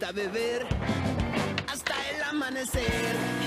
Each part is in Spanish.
gusta beber hasta el amanecer.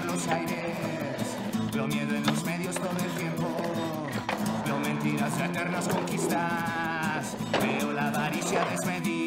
Los aires. Veo miedo en los medios todo el tiempo. Veo mentiras y eternas conquistas. Veo la avaricia desmedida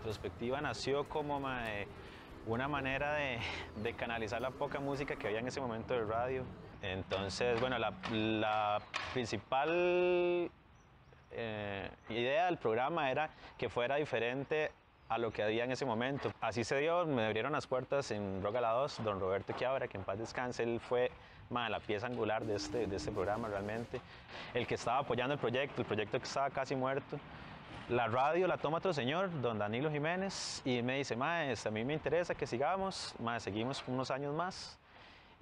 Introspectiva nació como mae, una manera de, de canalizar la poca música que había en ese momento de radio. Entonces, bueno, la, la principal eh, idea del programa era que fuera diferente a lo que había en ese momento. Así se dio, me abrieron las puertas en Roga la 2, don Roberto Quiabra, que en paz descanse, él fue la pieza angular de este, de este programa realmente, el que estaba apoyando el proyecto, el proyecto que estaba casi muerto. La radio la toma otro señor, don Danilo Jiménez, y me dice, mae, a mí me interesa que sigamos, mae, seguimos unos años más.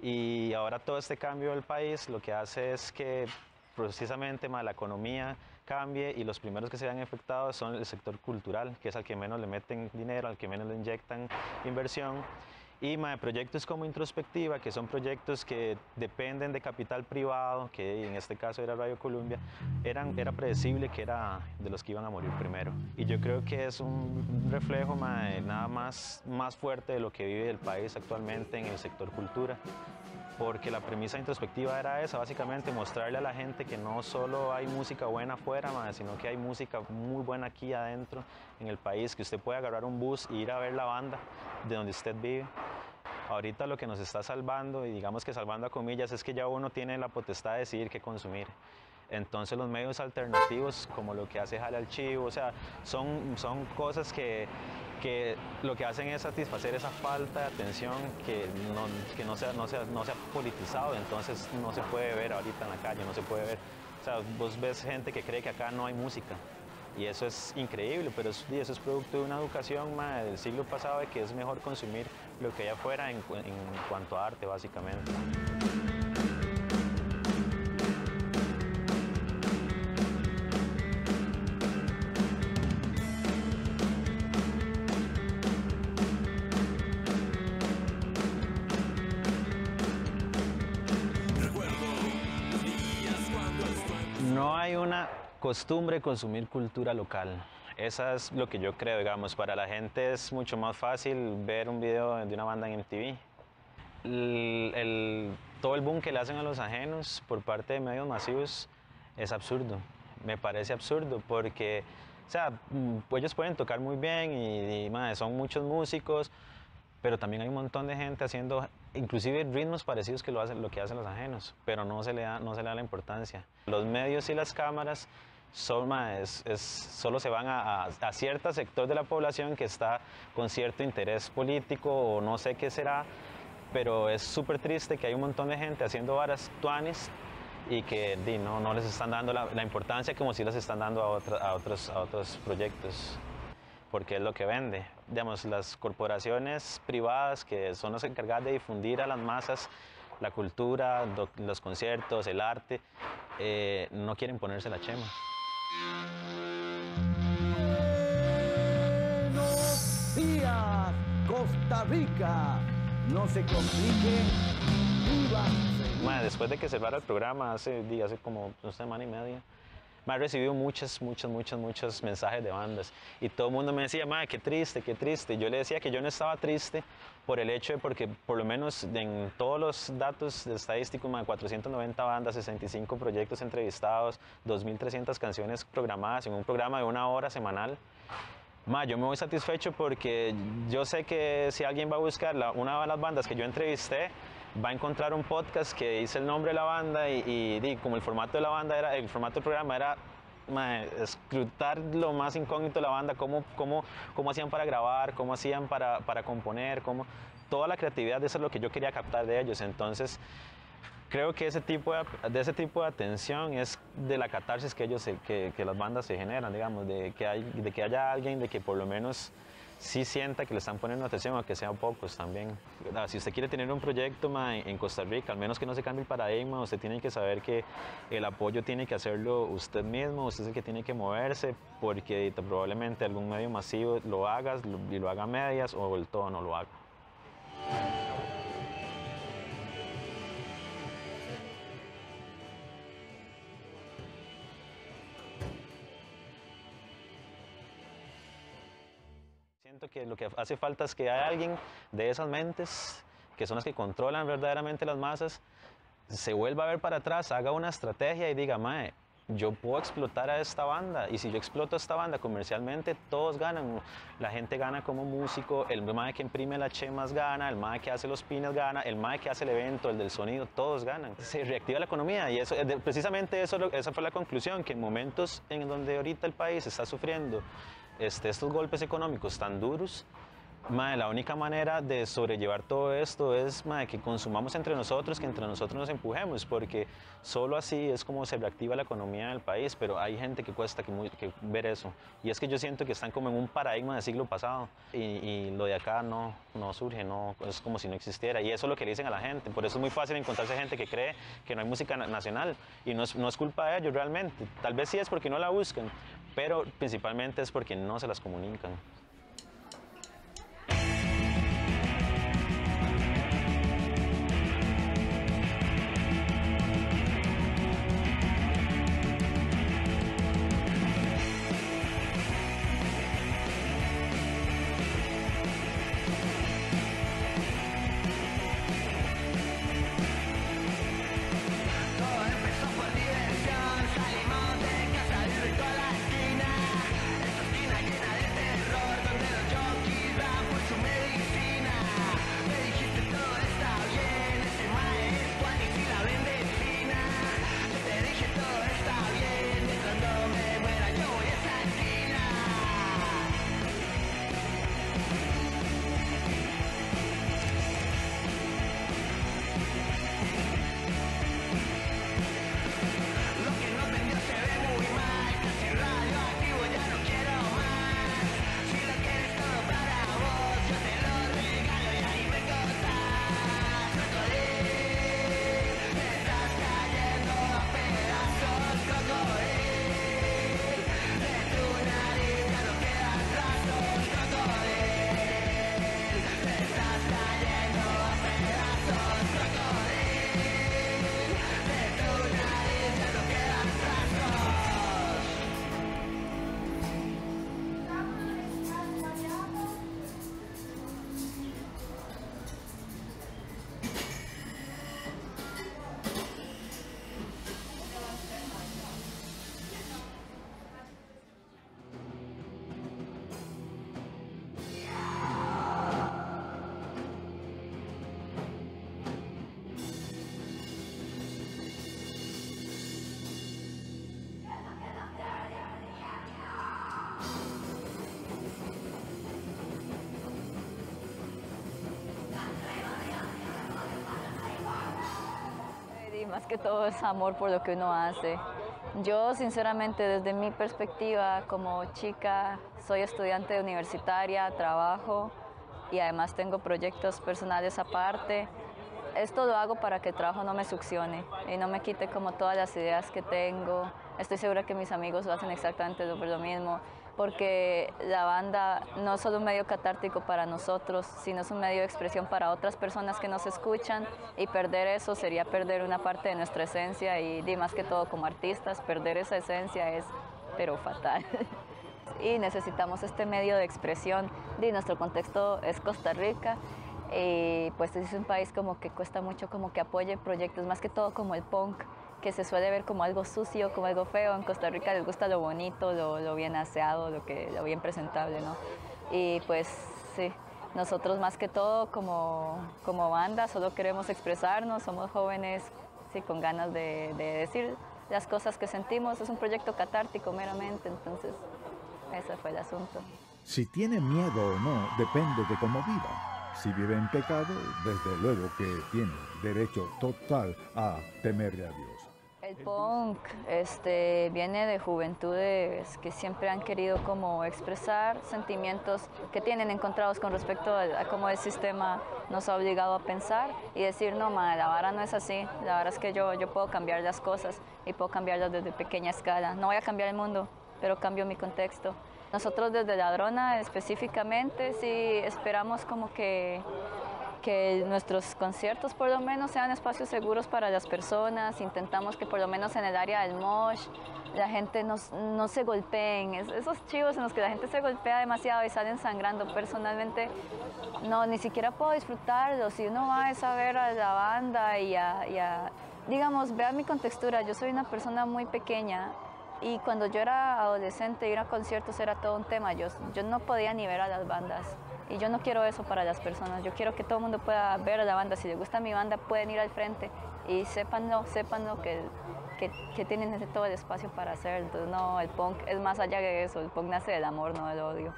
Y ahora todo este cambio del país lo que hace es que precisamente mae, la economía cambie y los primeros que se vean afectados son el sector cultural, que es al que menos le meten dinero, al que menos le inyectan inversión. Y mae, proyectos como Introspectiva, que son proyectos que dependen de capital privado, que en este caso era Radio Columbia, eran, era predecible que era de los que iban a morir primero. Y yo creo que es un reflejo nada más, más fuerte de lo que vive el país actualmente en el sector cultura porque la premisa introspectiva era esa, básicamente mostrarle a la gente que no solo hay música buena afuera, sino que hay música muy buena aquí adentro en el país, que usted puede agarrar un bus e ir a ver la banda de donde usted vive. Ahorita lo que nos está salvando, y digamos que salvando a comillas, es que ya uno tiene la potestad de decidir qué consumir. Entonces los medios alternativos, como lo que hace Jale al Chivo, o sea, son, son cosas que, que lo que hacen es satisfacer esa falta de atención que no, que no, se, no, se, no se ha politizado, entonces no se puede ver ahorita en la calle, no se puede ver. O sea, vos ves gente que cree que acá no hay música. Y eso es increíble, pero eso, eso es producto de una educación ma, del siglo pasado de que es mejor consumir lo que hay afuera en, en cuanto a arte, básicamente. No hay una costumbre consumir cultura local. Esa es lo que yo creo, digamos. Para la gente es mucho más fácil ver un video de una banda en MTV. El, el- todo el boom que le hacen a los ajenos por parte de medios masivos es absurdo. Me parece absurdo porque, o sea, mm, ellos pueden tocar muy bien y, y, mae, son muchos músicos, pero también hay un montón de gente haciendo inclusive ritmos parecidos que lo, hacen, lo que hacen los ajenos, pero no se le da, no se le da la importancia. Los medios y las cámaras son, es- solo se van a, a, a cierto sector de la población que está con cierto interés político o no sé qué será, pero es súper triste que hay un montón de gente haciendo varas tuanis y que di, no, no les están dando la, la importancia como si les están dando a, otra- a otros, a otros proyectos porque es lo que vende. Digamos, las corporaciones privadas que son las encargadas de difundir a las masas la cultura, los conciertos, el arte, eh, no quieren ponerse la chema. Buenos días, Costa Rica. No se complique. Viva. Ma, después de que cerrara el programa, hace, hace como una semana y media, me ha recibido muchos, muchos, muchos, muchos mensajes de bandas. Y todo el mundo me decía, ma, qué triste, qué triste. Yo le decía que yo no estaba triste por el hecho de porque por lo menos en todos los datos estadísticos, ma, 490 bandas, 65 proyectos entrevistados, 2.300 canciones programadas en un programa de una hora semanal. Ma, yo me voy satisfecho porque yo sé que si alguien va a buscar una de las bandas que yo entrevisté, va a encontrar un podcast que dice el nombre de la banda y, y di, como el formato de la banda era, el formato del programa era ma, escrutar lo más incógnito de la banda, cómo, cómo, cómo hacían para grabar, cómo hacían para, para componer, cómo, toda la creatividad, de eso es lo que yo quería captar de ellos. Entonces, creo que ese tipo de, de ese tipo de atención es de la catarsis que ellos que, que las bandas se generan digamos de que hay de que haya alguien de que por lo menos sí sienta que le están poniendo atención aunque sean pocos también. Ah, si usted quiere tener un proyecto ma, en Costa Rica al menos que no se cambie el paradigma usted tiene que saber que el apoyo tiene que hacerlo usted mismo usted es el que tiene que moverse porque probablemente algún medio masivo lo haga y lo haga a medias o el todo no lo haga que lo que hace falta es que haya alguien de esas mentes, que son las que controlan verdaderamente las masas, se vuelva a ver para atrás, haga una estrategia y diga, mae, yo puedo explotar a esta banda y si yo exploto a esta banda comercialmente, todos ganan. La gente gana como músico, el mae que imprime las chemas gana, el mae que hace los pines gana, el mae que hace el evento, el del sonido, todos ganan. Se reactiva la economía y eso, precisamente eso, esa fue la conclusión, que en momentos en donde ahorita el país está sufriendo este, estos golpes económicos tan duros, la única manera de sobrellevar todo esto es mae, que consumamos entre nosotros, que entre nosotros nos empujemos, porque solo así es como se reactiva la economía del país, pero hay gente que cuesta que, ver eso. Y es que yo siento que están como en un paradigma del siglo pasado y, lo de acá no, surge, no, es como si no existiera. Y eso es lo que le dicen a la gente. Por eso es muy fácil encontrarse gente que cree que no hay música na- nacional y no no es culpa de ellos realmente. Tal vez sí es porque no la buscan, pero principalmente es porque no se las comunican. Más que todo es amor por lo que uno hace. Yo sinceramente desde mi perspectiva como chica soy estudiante universitaria, trabajo y además tengo proyectos personales aparte. Esto lo hago para que el trabajo no me succione y no me quite como todas las ideas que tengo. Estoy segura que mis amigos lo hacen exactamente lo, mismo porque la banda no es solo un medio catártico para nosotros, sino es un medio de expresión para otras personas que nos escuchan y perder eso sería perder una parte de nuestra esencia y, más que todo como artistas, perder esa esencia es pero fatal. y necesitamos este medio de expresión. Y nuestro contexto es Costa Rica y pues es un país como que cuesta mucho como que apoye proyectos, más que todo como el punk, que se suele ver como algo sucio, como algo feo. En Costa Rica les gusta lo bonito, lo, lo bien aseado, lo, que, lo bien presentable, ¿no? Y pues sí, nosotros más que todo como, como banda solo queremos expresarnos, somos jóvenes sí, con ganas de, de decir las cosas que sentimos. Es un proyecto catártico meramente, entonces ese fue el asunto. Si tiene miedo o no depende de cómo viva. Si vive en pecado, desde luego que tiene derecho total a temerle a Dios. El punk este, viene de juventudes que siempre han querido como expresar sentimientos que tienen encontrados con respecto a, cómo el sistema nos ha obligado a pensar y decir, no, ma, la vara no es así, la vara es que yo, yo puedo cambiar las cosas y puedo cambiarlas desde pequeña escala. No voy a cambiar el mundo, pero cambio mi contexto. Nosotros desde Ladrona específicamente sí esperamos como que que nuestros conciertos por lo menos sean espacios seguros para las personas, intentamos que por lo menos en el área del mosh la gente no, no se golpeen, Es- esos chivos en los que la gente se golpea demasiado y salen sangrando, personalmente no, ni siquiera puedo disfrutarlo, si uno va es a ver a la banda y a, y a- digamos, vea mi contextura, yo soy una persona muy pequeña y cuando yo era adolescente ir a conciertos era todo un tema, yo, yo no podía ni ver a las bandas. Y yo no quiero eso para las personas. Yo quiero que todo el mundo pueda ver a la banda. Si les gusta mi banda, pueden ir al frente y sépanlo, sépanlo que, que, que tienen todo el espacio para hacer. Entonces, no, el punk es más allá de eso. El punk nace del amor, no del odio.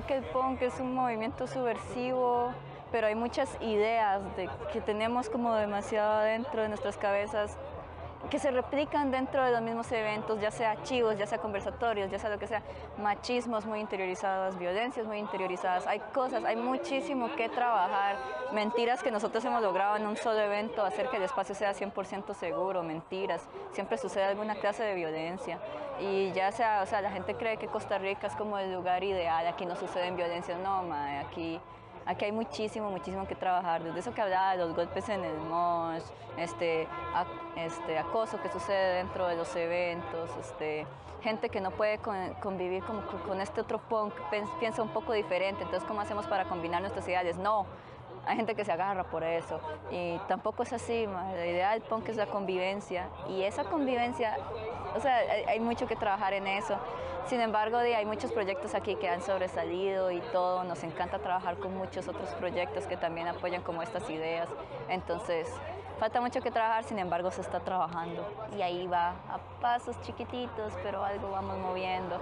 Que el punk es un movimiento subversivo, pero hay muchas ideas de, que tenemos como demasiado dentro de nuestras cabezas que se replican dentro de los mismos eventos, ya sea archivos, ya sea conversatorios, ya sea lo que sea, machismos muy interiorizados, violencias muy interiorizadas, hay cosas, hay muchísimo que trabajar, mentiras que nosotros hemos logrado en un solo evento, hacer que el espacio sea 100% seguro, mentiras, siempre sucede alguna clase de violencia. Y ya sea, o sea, la gente cree que Costa Rica es como el lugar ideal, aquí no suceden violencias, no, mae, aquí Aquí hay muchísimo, muchísimo que trabajar, desde eso que hablaba de los golpes en el mosh, este, este acoso que sucede dentro de los eventos, este, gente que no puede con- convivir con, con este otro punk, piensa un poco diferente, entonces ¿cómo hacemos para combinar nuestras ideales? No, hay gente que se agarra por eso y tampoco es así, la idea del punk es la convivencia y esa convivencia, o sea, hay, mucho que trabajar en eso. Sin embargo, hay muchos proyectos aquí que han sobresalido y todo, nos encanta trabajar con muchos otros proyectos que también apoyan como estas ideas. Entonces, falta mucho que trabajar, sin embargo, se está trabajando y ahí va a pasos chiquititos, pero algo vamos moviendo.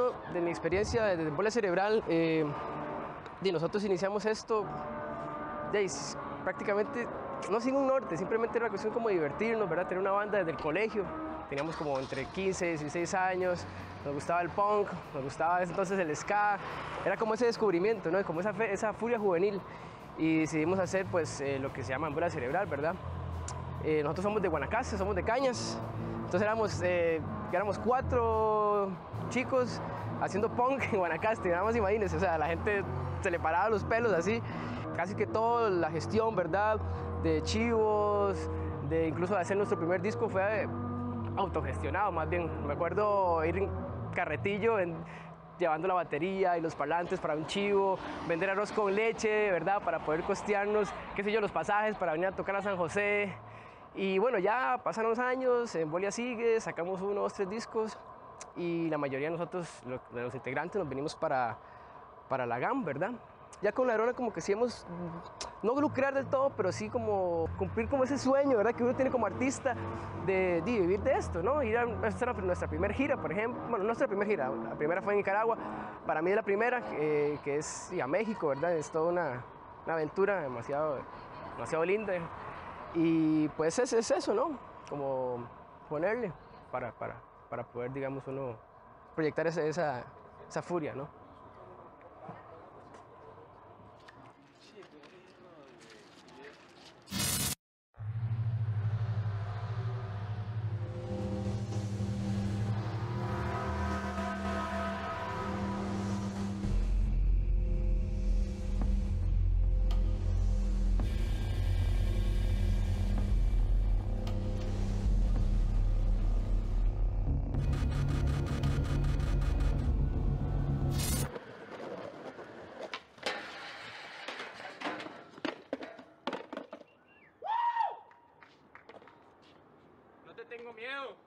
Hablando de mi experiencia desde embolia cerebral, eh, y nosotros iniciamos esto de, s- prácticamente no sin un norte, simplemente era una cuestión como divertirnos, ¿verdad? Tener una banda desde el colegio, teníamos como entre 15 y 16 años, nos gustaba el punk, nos gustaba entonces el ska, era como ese descubrimiento, ¿no? Como esa, esa furia juvenil y decidimos hacer pues eh, lo que se llama embolia cerebral, ¿verdad? Eh, nosotros somos de Guanacaste, somos de Cañas. Entonces éramos, eh, éramos cuatro chicos haciendo punk en Guanacaste, nada más imagínense, o sea, la gente se le paraba los pelos así, casi que toda la gestión, ¿verdad? De chivos, de incluso hacer nuestro primer disco fue autogestionado más bien. Me acuerdo ir en carretillo, en- llevando la batería y los parlantes para un chivo, vender arroz con leche, ¿verdad? Para poder costearnos, qué sé yo, los pasajes para venir a tocar a San José. Y bueno, ya pasaron los años, en Bolia sigue, sacamos uno, dos, tres discos y la mayoría de nosotros, de los integrantes, nos venimos para, para la GAM, ¿verdad? Ya con la Arona como que sí hemos, no lucrar del todo, pero sí como cumplir como ese sueño, ¿verdad? Que uno tiene como artista de, de vivir de esto, ¿no? Ir a, era nuestra primera gira, por ejemplo, bueno, no nuestra primera gira, la primera fue en Nicaragua, para mí es la primera, eh, que es y a México, ¿verdad? Es toda una, una aventura demasiado, demasiado linda. Y pues es, es eso, ¿no? Como ponerle para, para, para poder, digamos, uno proyectar esa, esa, furia, ¿no? No te tengo miedo.